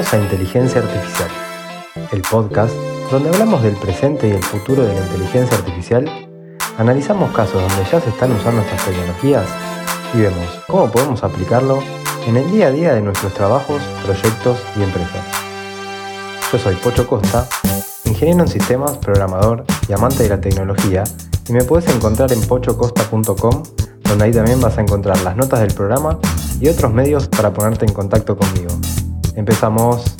a Inteligencia Artificial, el podcast donde hablamos del presente y el futuro de la inteligencia artificial, analizamos casos donde ya se están usando estas tecnologías y vemos cómo podemos aplicarlo en el día a día de nuestros trabajos, proyectos y empresas. Yo soy Pocho Costa, ingeniero en sistemas, programador y amante de la tecnología, y me puedes encontrar en pochocosta.com, donde ahí también vas a encontrar las notas del programa y otros medios para ponerte en contacto conmigo. Empezamos.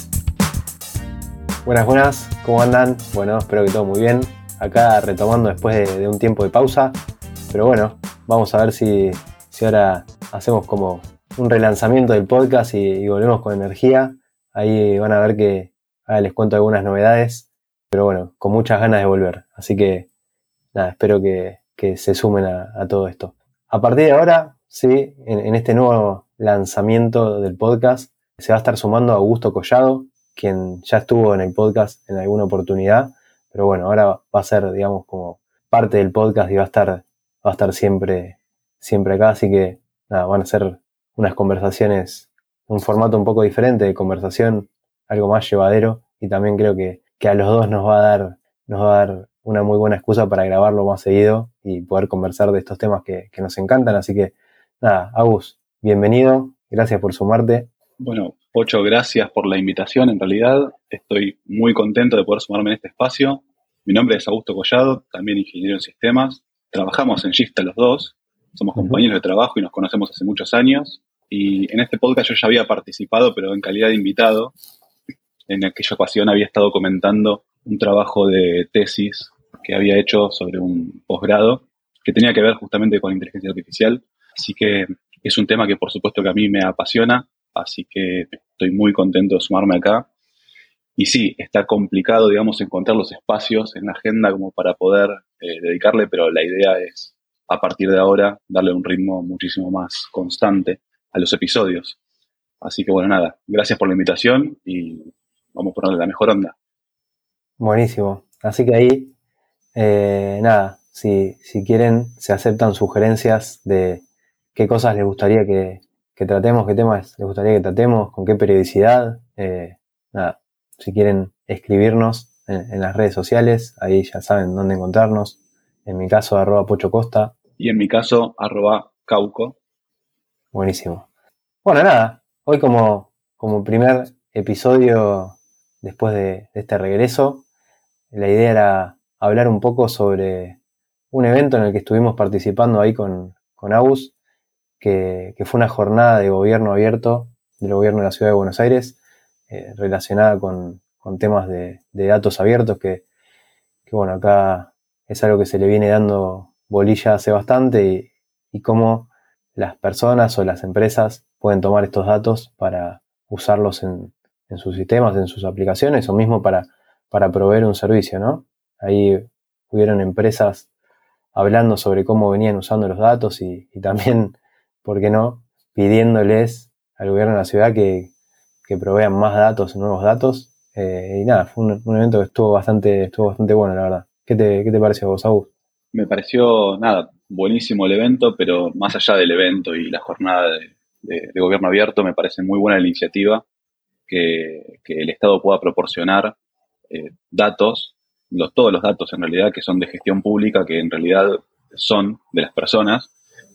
Buenas, buenas, ¿cómo andan? Bueno, espero que todo muy bien. Acá retomando después de, un tiempo de pausa, pero bueno, vamos a ver si, si ahora hacemos como un relanzamiento del podcast y, volvemos con energía. Ahí van a ver que les cuento algunas novedades, pero bueno, con muchas ganas de volver. Así que nada, espero que, se sumen a, todo esto. A partir de ahora, sí, en este nuevo lanzamiento del podcast. Se va a estar sumando Augusto Collado, quien ya estuvo en el podcast en alguna oportunidad, pero bueno, ahora va a ser, digamos, como parte del podcast y va a estar, va a estar siempre, siempre acá, así que nada, van a ser unas conversaciones, un formato un poco diferente de conversación, algo más llevadero, y también creo que, a los dos nos va a dar, nos va a dar una muy buena excusa para grabarlo más seguido y poder conversar de estos temas que, que nos encantan. Así que nada, Agus, bienvenido, gracias por sumarte. Bueno, Pocho, gracias por la invitación. En realidad, estoy muy contento de poder sumarme en este espacio. Mi nombre es Augusto Collado, también ingeniero en sistemas. Trabajamos en Gista los dos, somos compañeros de trabajo y nos conocemos hace muchos años. Y en este podcast yo ya había participado, pero en calidad de invitado. En aquella ocasión había estado comentando un trabajo de tesis que había hecho sobre un posgrado que tenía que ver justamente con inteligencia artificial. Así que es un tema que por supuesto que a mí me apasiona, así que estoy muy contento de sumarme acá. Y sí, está complicado, digamos, encontrar los espacios en la agenda como para poder eh, dedicarle, pero la idea es, a partir de ahora, darle un ritmo muchísimo más constante a los episodios. Así que bueno, nada, gracias por la invitación y vamos a ponerle la mejor onda. Buenísimo. Así que ahí, eh, nada, si, si quieren, se aceptan sugerencias de qué cosas les gustaría que, tratemos, qué temas les gustaría que tratemos, con qué periodicidad. Eh, nada, si quieren escribirnos en, las redes sociales, ahí ya saben dónde encontrarnos. En mi caso, arroba Pocho Costa. Y en mi caso, arroba Cauco. Buenísimo. Bueno, nada, hoy como, como primer episodio después de, de este regreso, la idea era hablar un poco sobre un evento en el que estuvimos participando ahí con, con Agus, que, fue una jornada de gobierno abierto del gobierno de la ciudad de Buenos Aires, eh, relacionada con, temas de, datos abiertos, que, bueno, acá es algo que se le viene dando bolilla hace bastante y, y cómo las personas o las empresas pueden tomar estos datos para usarlos en, sus sistemas, en sus aplicaciones o mismo para, para proveer un servicio, ¿no? Ahí hubieron empresas hablando sobre cómo venían usando los datos y también ¿por qué no? Pidiéndoles al gobierno de la ciudad que, provean más datos, nuevos datos. Eh, y nada, fue un, evento que estuvo bastante, estuvo bastante bueno, la verdad. ¿Qué te, qué te pareció a vos, Augusto? Me pareció, nada, buenísimo el evento, pero más allá del evento y la jornada de, gobierno abierto, me parece muy buena la iniciativa que, el Estado pueda proporcionar eh, datos, todos los datos en realidad que son de gestión pública, que en realidad son de las personas,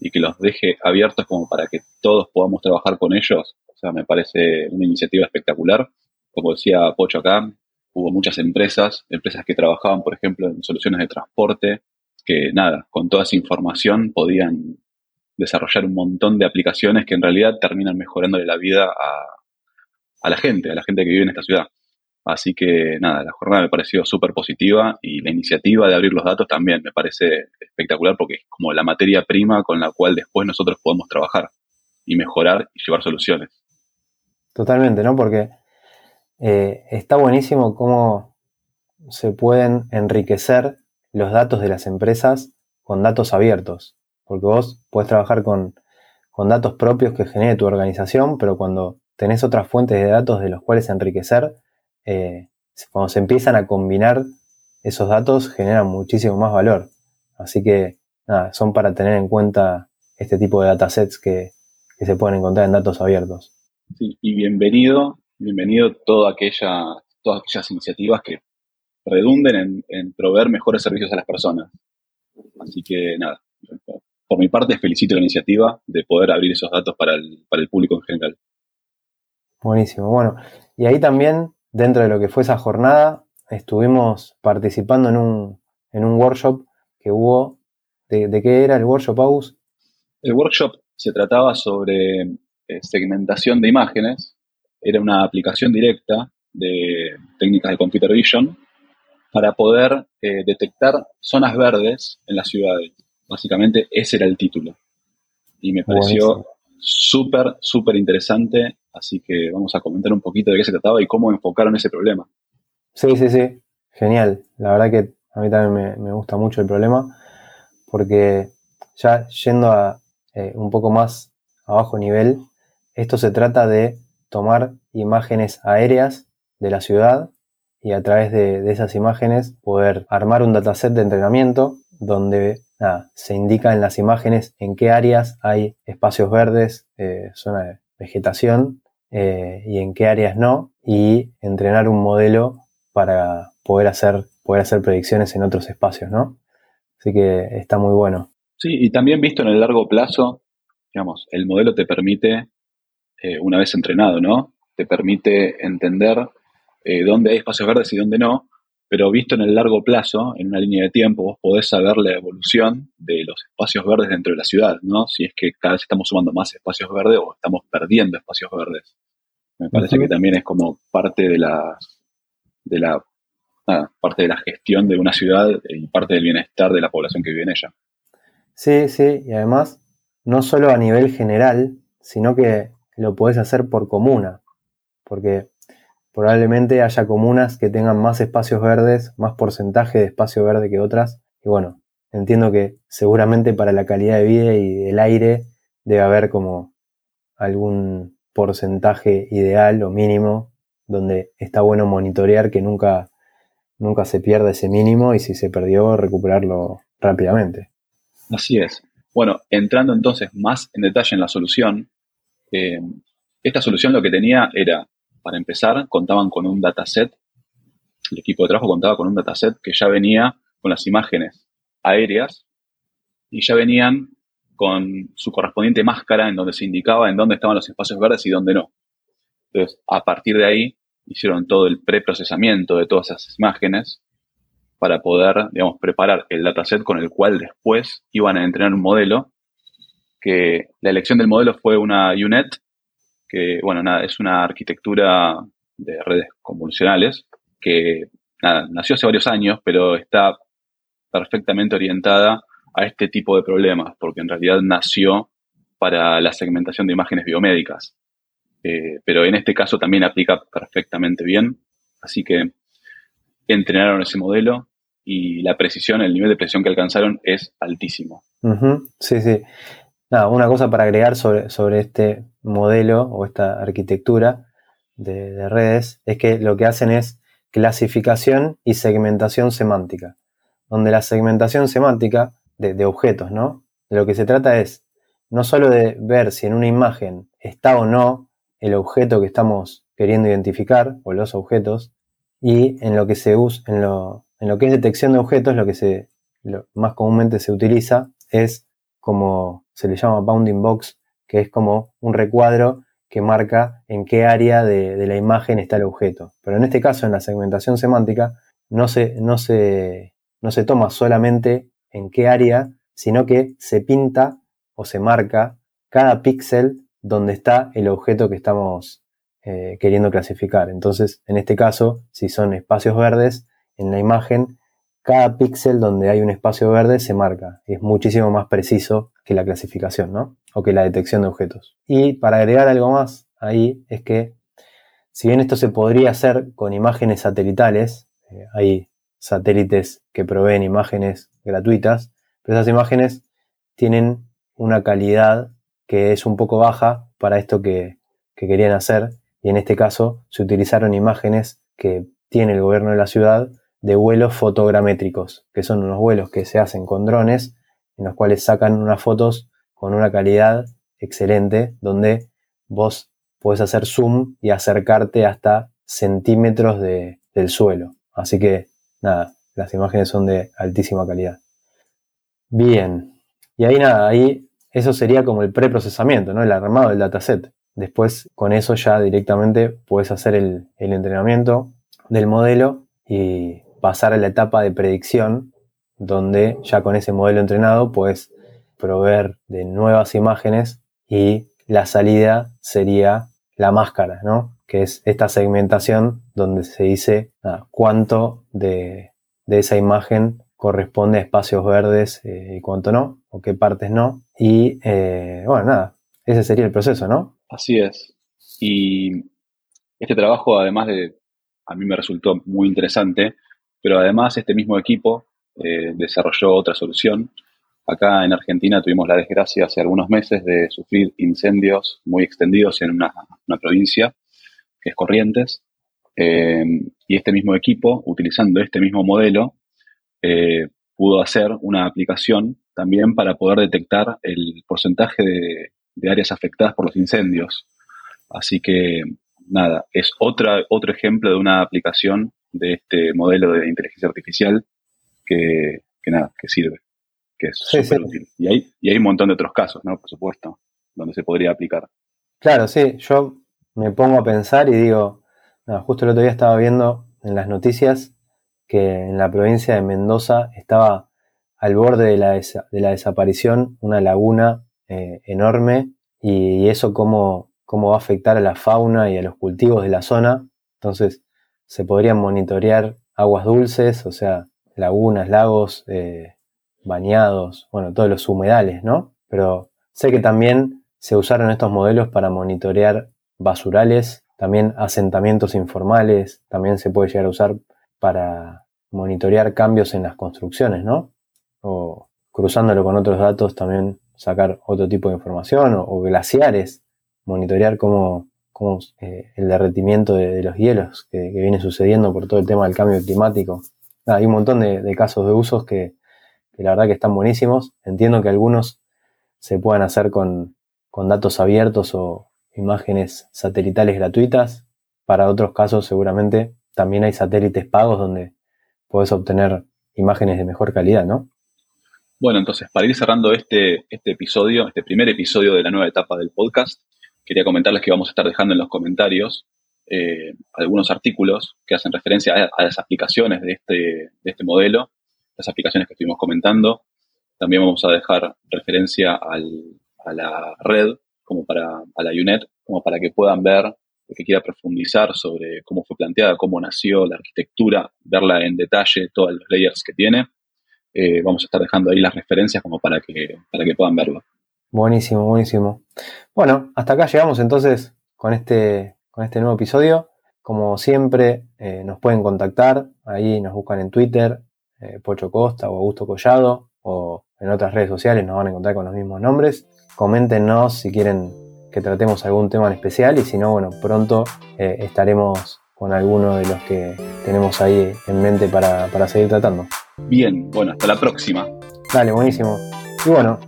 y que los deje abiertos como para que todos podamos trabajar con ellos, o sea, me parece una iniciativa espectacular. Como decía Pocho acá, hubo muchas empresas, empresas que trabajaban, por ejemplo, en soluciones de transporte, que nada, con toda esa información podían desarrollar un montón de aplicaciones que en realidad terminan mejorándole la vida a, a la gente, a la gente que vive en esta ciudad. Así que nada, la jornada me pareció súper positiva y la iniciativa de abrir los datos también me parece espectacular porque es como la materia prima con la cual después nosotros podemos trabajar y mejorar y llevar soluciones. Totalmente, ¿no? Porque eh, está buenísimo cómo se pueden enriquecer los datos de las empresas con datos abiertos. Porque vos puedes trabajar con, con datos propios que genere tu organización, pero cuando tenés otras fuentes de datos de los cuales enriquecer, eh, cuando se empiezan a combinar esos datos generan muchísimo más valor. Así que nada, son para tener en cuenta este tipo de datasets que, que se pueden encontrar en datos abiertos. Sí, y bienvenido, bienvenido toda aquella, todas aquellas iniciativas que redunden en, proveer mejores servicios a las personas. Así que nada, por mi parte felicito la iniciativa de poder abrir esos datos para el, para el público en general. Buenísimo, bueno, y ahí también, dentro de lo que fue esa jornada, estuvimos participando en un, en un workshop que hubo. ¿De, de qué era el workshop, Aus? El workshop se trataba sobre eh, segmentación de imágenes. Era una aplicación directa de técnicas de computer vision para poder eh, detectar zonas verdes en las ciudades. Básicamente ese era el título. Y me pareció súper, súper interesante. Así que vamos a comentar un poquito de qué se trataba y cómo enfocaron ese problema. Sí, sí, sí. Genial. La verdad que a mí también me, gusta mucho el problema. Porque ya yendo a eh, un poco más a bajo nivel, esto se trata de tomar imágenes aéreas de la ciudad y a través de, esas imágenes poder armar un dataset de entrenamiento donde se indica en las imágenes en qué áreas hay espacios verdes, eh, zona de vegetación eh, y en qué áreas no, y entrenar un modelo para poder hacer, poder hacer predicciones en otros espacios, ¿no? Así que está muy bueno. Sí, y también visto en el largo plazo, digamos, el modelo te permite, eh, una vez entrenado, ¿no? Te permite entender eh, dónde hay espacios verdes y dónde no, pero visto en el largo plazo, en una línea de tiempo, vos podés saber la evolución de los espacios verdes dentro de la ciudad, ¿no? Si es que cada vez estamos sumando más espacios verdes o estamos perdiendo espacios verdes. Me parece que también es como parte de la, de la parte de la gestión de una ciudad y parte del bienestar de la población que vive en ella. Sí, sí, y además, no solo a nivel general, sino que lo podés hacer por comuna, porque probablemente haya comunas que tengan más espacios verdes, más porcentaje de espacio verde que otras. Y bueno, entiendo que seguramente para la calidad de vida y el aire debe haber como algún porcentaje ideal o mínimo donde está bueno monitorear que nunca, nunca se pierda ese mínimo y si se perdió recuperarlo rápidamente. Así es. Bueno, entrando entonces más en detalle en la solución, eh, esta solución lo que tenía era para empezar, contaban con un dataset, el equipo de trabajo contaba con un dataset que ya venía con las imágenes aéreas y ya venían con su correspondiente máscara en donde se indicaba en dónde estaban los espacios verdes y dónde no. Entonces, a partir de ahí, hicieron todo el preprocesamiento de todas esas imágenes para poder, digamos, preparar el dataset con el cual después iban a entrenar un modelo, que la elección del modelo fue una UNET, bueno, nada, es una arquitectura de redes convolucionales que, nada, nació hace varios años, pero está perfectamente orientada a este tipo de problemas, porque en realidad nació para la segmentación de imágenes biomédicas. Eh, pero en este caso también aplica perfectamente bien. Así que entrenaron ese modelo y la precisión, el nivel de precisión que alcanzaron es altísimo. Sí, sí una cosa para agregar sobre, sobre este modelo o esta arquitectura de, redes es que lo que hacen es clasificación y segmentación semántica, donde la segmentación semántica de, objetos, ¿no? De lo que se trata es no solo de ver si en una imagen está o no el objeto que estamos queriendo identificar o los objetos, y en lo que se usa, en lo, en lo que es detección de objetos, lo que se, más comúnmente se utiliza es como se le llama bounding box, que es como un recuadro que marca en qué área de, la imagen está el objeto. Pero en este caso, en la segmentación semántica, no se, no se, no se toma solamente en qué área, sino que se pinta o se marca cada píxel donde está el objeto que estamos eh, queriendo clasificar. Entonces, en este caso, si son espacios verdes, en la imagen cada píxel donde hay un espacio verde se marca. Es muchísimo más preciso que la clasificación, ¿no? O que la detección de objetos. Y para agregar algo más ahí es que, si bien esto se podría hacer con imágenes satelitales, eh, hay satélites que proveen imágenes gratuitas, pero esas imágenes tienen una calidad que es un poco baja para esto que, que querían hacer. Y en este caso se utilizaron imágenes que tiene el gobierno de la ciudad de vuelos fotogramétricos, que son unos vuelos que se hacen con drones, en los cuales sacan unas fotos con una calidad excelente, donde vos puedes hacer zoom y acercarte hasta centímetros del suelo. Así que nada, las imágenes son de altísima calidad. Bien, y ahí nada, ahí eso sería como el preprocesamiento, ¿no? el armado del dataset. Después con eso ya directamente puedes hacer el, el entrenamiento del modelo y pasar a la etapa de predicción, donde ya con ese modelo entrenado puedes proveer de nuevas imágenes y la salida sería la máscara, ¿no? Que es esta segmentación donde se dice cuánto de, esa imagen corresponde a espacios verdes eh, y cuánto no, o qué partes no. Y eh, bueno, nada, ese sería el proceso, ¿no? Así es. Y este trabajo, además de, a mí me resultó muy interesante, pero además este mismo equipo eh, desarrolló otra solución Acá en Argentina tuvimos la desgracia hace algunos meses de sufrir incendios muy extendidos en una, provincia, que es Corrientes, eh, y este mismo equipo, utilizando este mismo modelo, eh, pudo hacer una aplicación también para poder detectar el porcentaje de, de, áreas afectadas por los incendios. Así que, nada, es otra, otro ejemplo de una aplicación de este modelo de inteligencia artificial que, que nada, que sirve que es súper útil. Y hay, y hay un montón de otros casos, ¿no? Por supuesto, donde se podría aplicar. Claro, sí, yo me pongo a pensar y digo, justo el otro día estaba viendo en las noticias que en la provincia de Mendoza estaba al borde de la, de la desaparición una laguna eh, enorme y, eso cómo, cómo va a afectar a la fauna y a los cultivos de la zona. Entonces se podrían monitorear aguas dulces, o sea, lagunas, lagos, eh, bañados, bueno, todos los humedales, ¿no? Pero sé que también se usaron estos modelos para monitorear basurales, también asentamientos informales, también se puede llegar a usar para monitorear cambios en las construcciones, ¿no? O cruzándolo con otros datos también sacar otro tipo de información o, glaciares, monitorear cómo, cómo eh, el derretimiento de, los hielos que, viene sucediendo por todo el tema del cambio climático. hay un montón de casos de usos que, la verdad que están buenísimos. Entiendo que algunos se puedan hacer con, datos abiertos o imágenes satelitales gratuitas. Para otros casos seguramente también hay satélites pagos donde puedes obtener imágenes de mejor calidad, ¿no? Bueno, entonces, para ir cerrando este, este episodio, este primer episodio de la nueva etapa del podcast, quería comentarles que vamos a estar dejando en los comentarios eh, algunos artículos que hacen referencia a, a las aplicaciones de este, de este modelo las aplicaciones que estuvimos comentando. También vamos a dejar referencia a la red, como para a la UNET, como para que puedan ver el que quiera profundizar sobre cómo fue planteada, cómo nació la arquitectura, verla en detalle, todos los layers que tiene. Eh, vamos a estar dejando ahí las referencias como para que, para que puedan verlo. Buenísimo, buenísimo. Bueno, hasta acá llegamos entonces con este, con este nuevo episodio. Como siempre, eh, nos pueden contactar, ahí nos buscan en Twitter, eh, Pocho Costa o Augusto Collado, o en otras redes sociales nos van a encontrar con los mismos nombres. Coméntenos si quieren que tratemos algún tema en especial y si no, bueno, pronto eh, estaremos con alguno de los que tenemos ahí en mente para, para seguir tratando. Bien, bueno, hasta la próxima. Dale, buenísimo. Y bueno,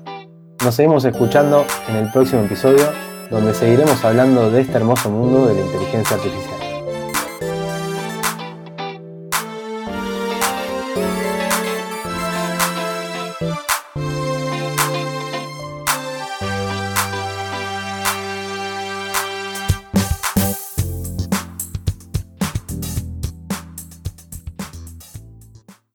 nos seguimos escuchando en el próximo episodio donde seguiremos hablando de este hermoso mundo de la inteligencia artificial.